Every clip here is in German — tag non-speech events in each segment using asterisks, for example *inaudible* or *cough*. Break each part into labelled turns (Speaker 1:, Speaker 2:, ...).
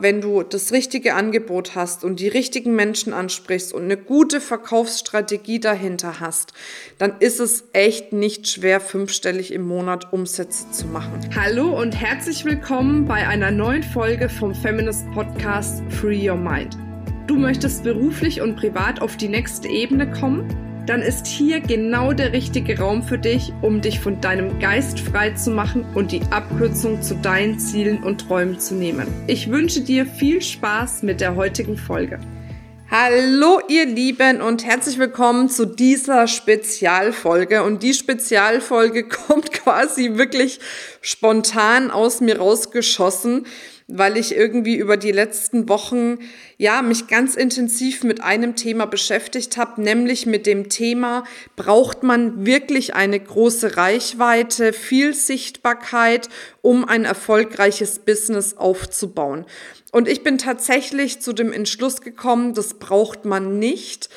Speaker 1: wenn du das richtige Angebot hast und die richtigen Menschen ansprichst und eine gute Verkaufsstrategie dahinter hast, dann ist es echt nicht schwer, fünfstellig im Monat Umsätze zu machen.
Speaker 2: Hallo und herzlich willkommen bei einer neuen Folge vom Feminist Podcast Free Your Mind. Du möchtest beruflich und privat auf die nächste Ebene kommen? Dann ist hier genau der richtige Raum für dich, um dich von deinem Geist frei zu machen und die Abkürzung zu deinen Zielen und Träumen zu nehmen. Ich wünsche dir viel Spaß mit der heutigen Folge.
Speaker 1: Hallo ihr Lieben und herzlich willkommen zu dieser Spezialfolge. Und die Spezialfolge *laughs* kommt quasi wirklich spontan aus mir rausgeschossen weil ich irgendwie über die letzten Wochen ja mich ganz intensiv mit einem Thema beschäftigt habe, nämlich mit dem Thema, braucht man wirklich eine große Reichweite, viel Sichtbarkeit, um ein erfolgreiches Business aufzubauen. Und ich bin tatsächlich zu dem Entschluss gekommen, das braucht man nicht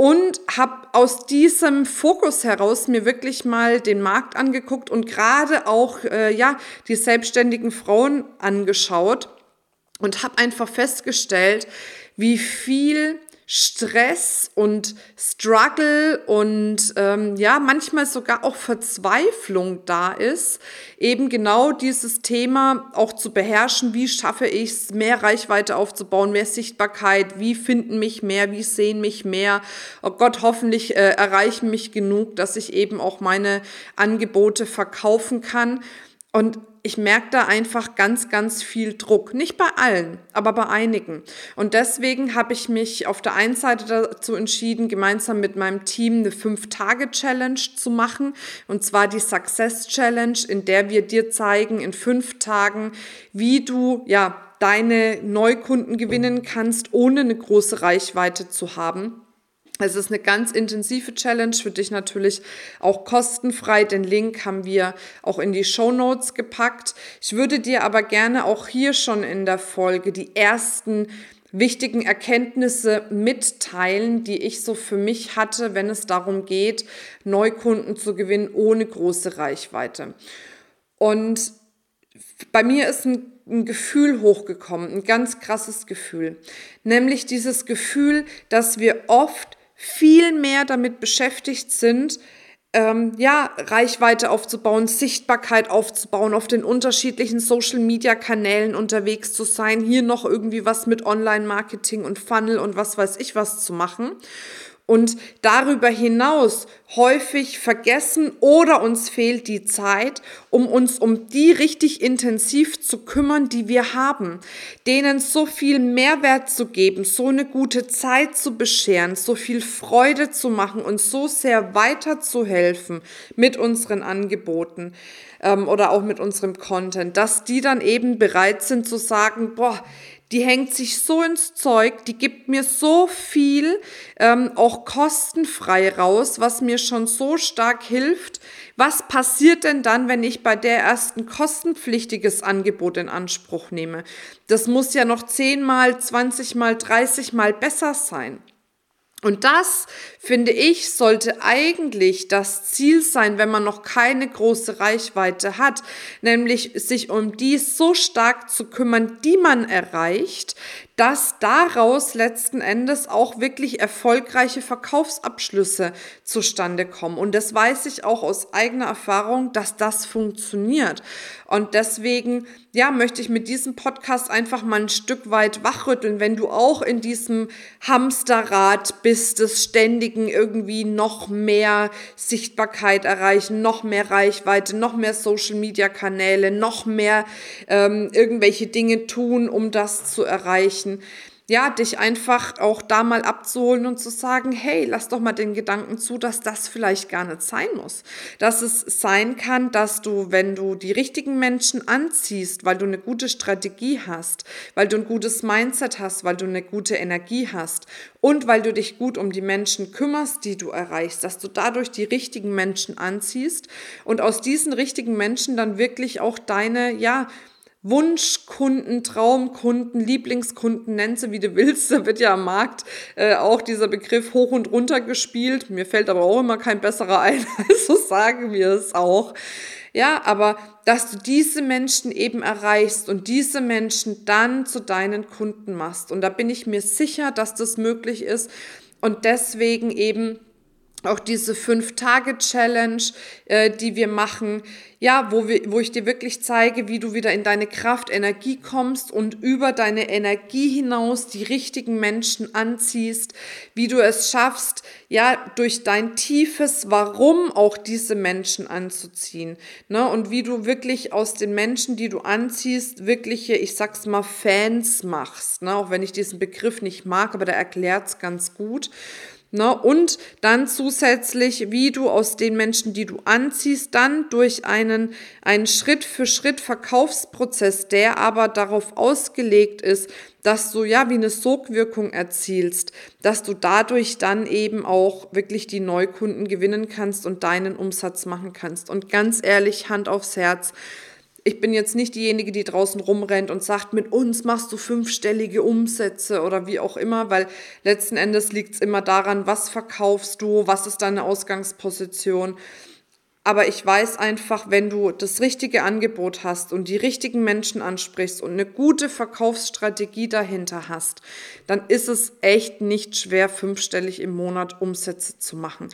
Speaker 1: und habe aus diesem Fokus heraus mir wirklich mal den Markt angeguckt und gerade auch äh, ja die selbstständigen Frauen angeschaut und habe einfach festgestellt, wie viel Stress und Struggle und ähm, ja, manchmal sogar auch Verzweiflung da ist, eben genau dieses Thema auch zu beherrschen. Wie schaffe ich es, mehr Reichweite aufzubauen, mehr Sichtbarkeit? Wie finden mich mehr? Wie sehen mich mehr? Oh Gott, hoffentlich äh, erreichen mich genug, dass ich eben auch meine Angebote verkaufen kann. Und ich merke da einfach ganz, ganz viel Druck. Nicht bei allen, aber bei einigen. Und deswegen habe ich mich auf der einen Seite dazu entschieden, gemeinsam mit meinem Team eine Fünf-Tage-Challenge zu machen. Und zwar die Success Challenge, in der wir dir zeigen in fünf Tagen, wie du, ja, deine Neukunden gewinnen kannst, ohne eine große Reichweite zu haben. Es ist eine ganz intensive Challenge für dich natürlich auch kostenfrei. Den Link haben wir auch in die Show Notes gepackt. Ich würde dir aber gerne auch hier schon in der Folge die ersten wichtigen Erkenntnisse mitteilen, die ich so für mich hatte, wenn es darum geht, Neukunden zu gewinnen ohne große Reichweite. Und bei mir ist ein, ein Gefühl hochgekommen, ein ganz krasses Gefühl, nämlich dieses Gefühl, dass wir oft viel mehr damit beschäftigt sind, ähm, ja, Reichweite aufzubauen, Sichtbarkeit aufzubauen, auf den unterschiedlichen Social-Media-Kanälen unterwegs zu sein, hier noch irgendwie was mit Online-Marketing und Funnel und was weiß ich was zu machen und darüber hinaus häufig vergessen oder uns fehlt die Zeit, um uns um die richtig intensiv zu kümmern, die wir haben, denen so viel Mehrwert zu geben, so eine gute Zeit zu bescheren, so viel Freude zu machen und so sehr weiterzuhelfen mit unseren Angeboten ähm, oder auch mit unserem Content, dass die dann eben bereit sind zu sagen, boah, die hängt sich so ins Zeug, die gibt mir so viel, ähm, auch kostenfrei raus, was mir schon so stark hilft. Was passiert denn dann, wenn ich bei der ersten kostenpflichtiges Angebot in Anspruch nehme? Das muss ja noch zehnmal, zwanzigmal, dreißigmal besser sein. Und das, finde ich, sollte eigentlich das Ziel sein, wenn man noch keine große Reichweite hat, nämlich sich um die so stark zu kümmern, die man erreicht, dass daraus letzten Endes auch wirklich erfolgreiche Verkaufsabschlüsse zustande kommen. Und das weiß ich auch aus eigener Erfahrung, dass das funktioniert. Und deswegen, ja, möchte ich mit diesem Podcast einfach mal ein Stück weit wachrütteln, wenn du auch in diesem Hamsterrad bist, des ständigen irgendwie noch mehr Sichtbarkeit erreichen, noch mehr Reichweite, noch mehr Social-Media-Kanäle, noch mehr ähm, irgendwelche Dinge tun, um das zu erreichen erreichen, ja, dich einfach auch da mal abzuholen und zu sagen, hey, lass doch mal den Gedanken zu, dass das vielleicht gar nicht sein muss. Dass es sein kann, dass du, wenn du die richtigen Menschen anziehst, weil du eine gute Strategie hast, weil du ein gutes Mindset hast, weil du eine gute Energie hast und weil du dich gut um die Menschen kümmerst, die du erreichst, dass du dadurch die richtigen Menschen anziehst und aus diesen richtigen Menschen dann wirklich auch deine, ja, Wunschkunden, Traumkunden, Lieblingskunden, nenn sie wie du willst. Da wird ja am Markt äh, auch dieser Begriff hoch und runter gespielt. Mir fällt aber auch immer kein besserer *laughs* ein, also sagen wir es auch. Ja, aber dass du diese Menschen eben erreichst und diese Menschen dann zu deinen Kunden machst. Und da bin ich mir sicher, dass das möglich ist. Und deswegen eben auch diese Fünf-Tage-Challenge, äh, die wir machen, ja, wo, wir, wo ich dir wirklich zeige, wie du wieder in deine Kraft, Energie kommst und über deine Energie hinaus die richtigen Menschen anziehst, wie du es schaffst, ja, durch dein tiefes Warum auch diese Menschen anzuziehen, ne, und wie du wirklich aus den Menschen, die du anziehst, wirkliche, ich sag's mal, Fans machst, ne, auch wenn ich diesen Begriff nicht mag, aber der erklärt's ganz gut. Ne? Und dann zusätzlich, wie du aus den Menschen, die du anziehst, dann durch einen, einen Schritt für Schritt Verkaufsprozess, der aber darauf ausgelegt ist, dass du ja wie eine Sogwirkung erzielst, dass du dadurch dann eben auch wirklich die Neukunden gewinnen kannst und deinen Umsatz machen kannst. Und ganz ehrlich, Hand aufs Herz, ich bin jetzt nicht diejenige, die draußen rumrennt und sagt, mit uns machst du fünfstellige Umsätze oder wie auch immer, weil letzten Endes liegt es immer daran, was verkaufst du, was ist deine Ausgangsposition. Aber ich weiß einfach, wenn du das richtige Angebot hast und die richtigen Menschen ansprichst und eine gute Verkaufsstrategie dahinter hast, dann ist es echt nicht schwer, fünfstellig im Monat Umsätze zu machen.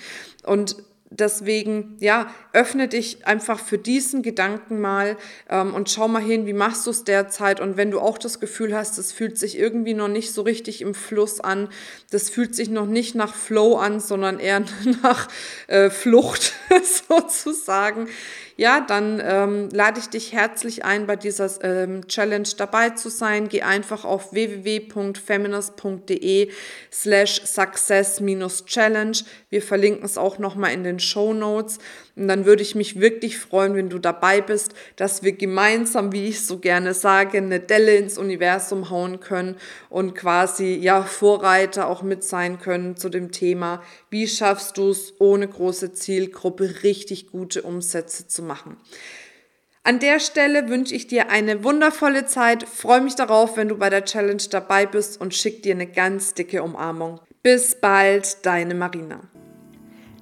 Speaker 1: Und deswegen, ja, öffne dich einfach für diesen Gedanken mal ähm, und schau mal hin, wie machst du es derzeit. Und wenn du auch das Gefühl hast, es fühlt sich irgendwie noch nicht so richtig im Fluss an, das fühlt sich noch nicht nach Flow an, sondern eher *laughs* nach äh, Flucht *laughs* sozusagen, ja, dann ähm, lade ich dich herzlich ein, bei dieser ähm, Challenge dabei zu sein. Geh einfach auf www.feminist.de slash success-challenge. Wir verlinken es auch nochmal in den Show Notes. Und dann würde ich mich wirklich freuen, wenn du dabei bist, dass wir gemeinsam, wie ich so gerne sage, eine Delle ins Universum hauen können und quasi, ja, Vorreiter auch mit sein können zu dem Thema, wie schaffst du es, ohne große Zielgruppe richtig gute Umsätze zu machen. An der Stelle wünsche ich dir eine wundervolle Zeit, freue mich darauf, wenn du bei der Challenge dabei bist und schick dir eine ganz dicke Umarmung. Bis bald, deine Marina.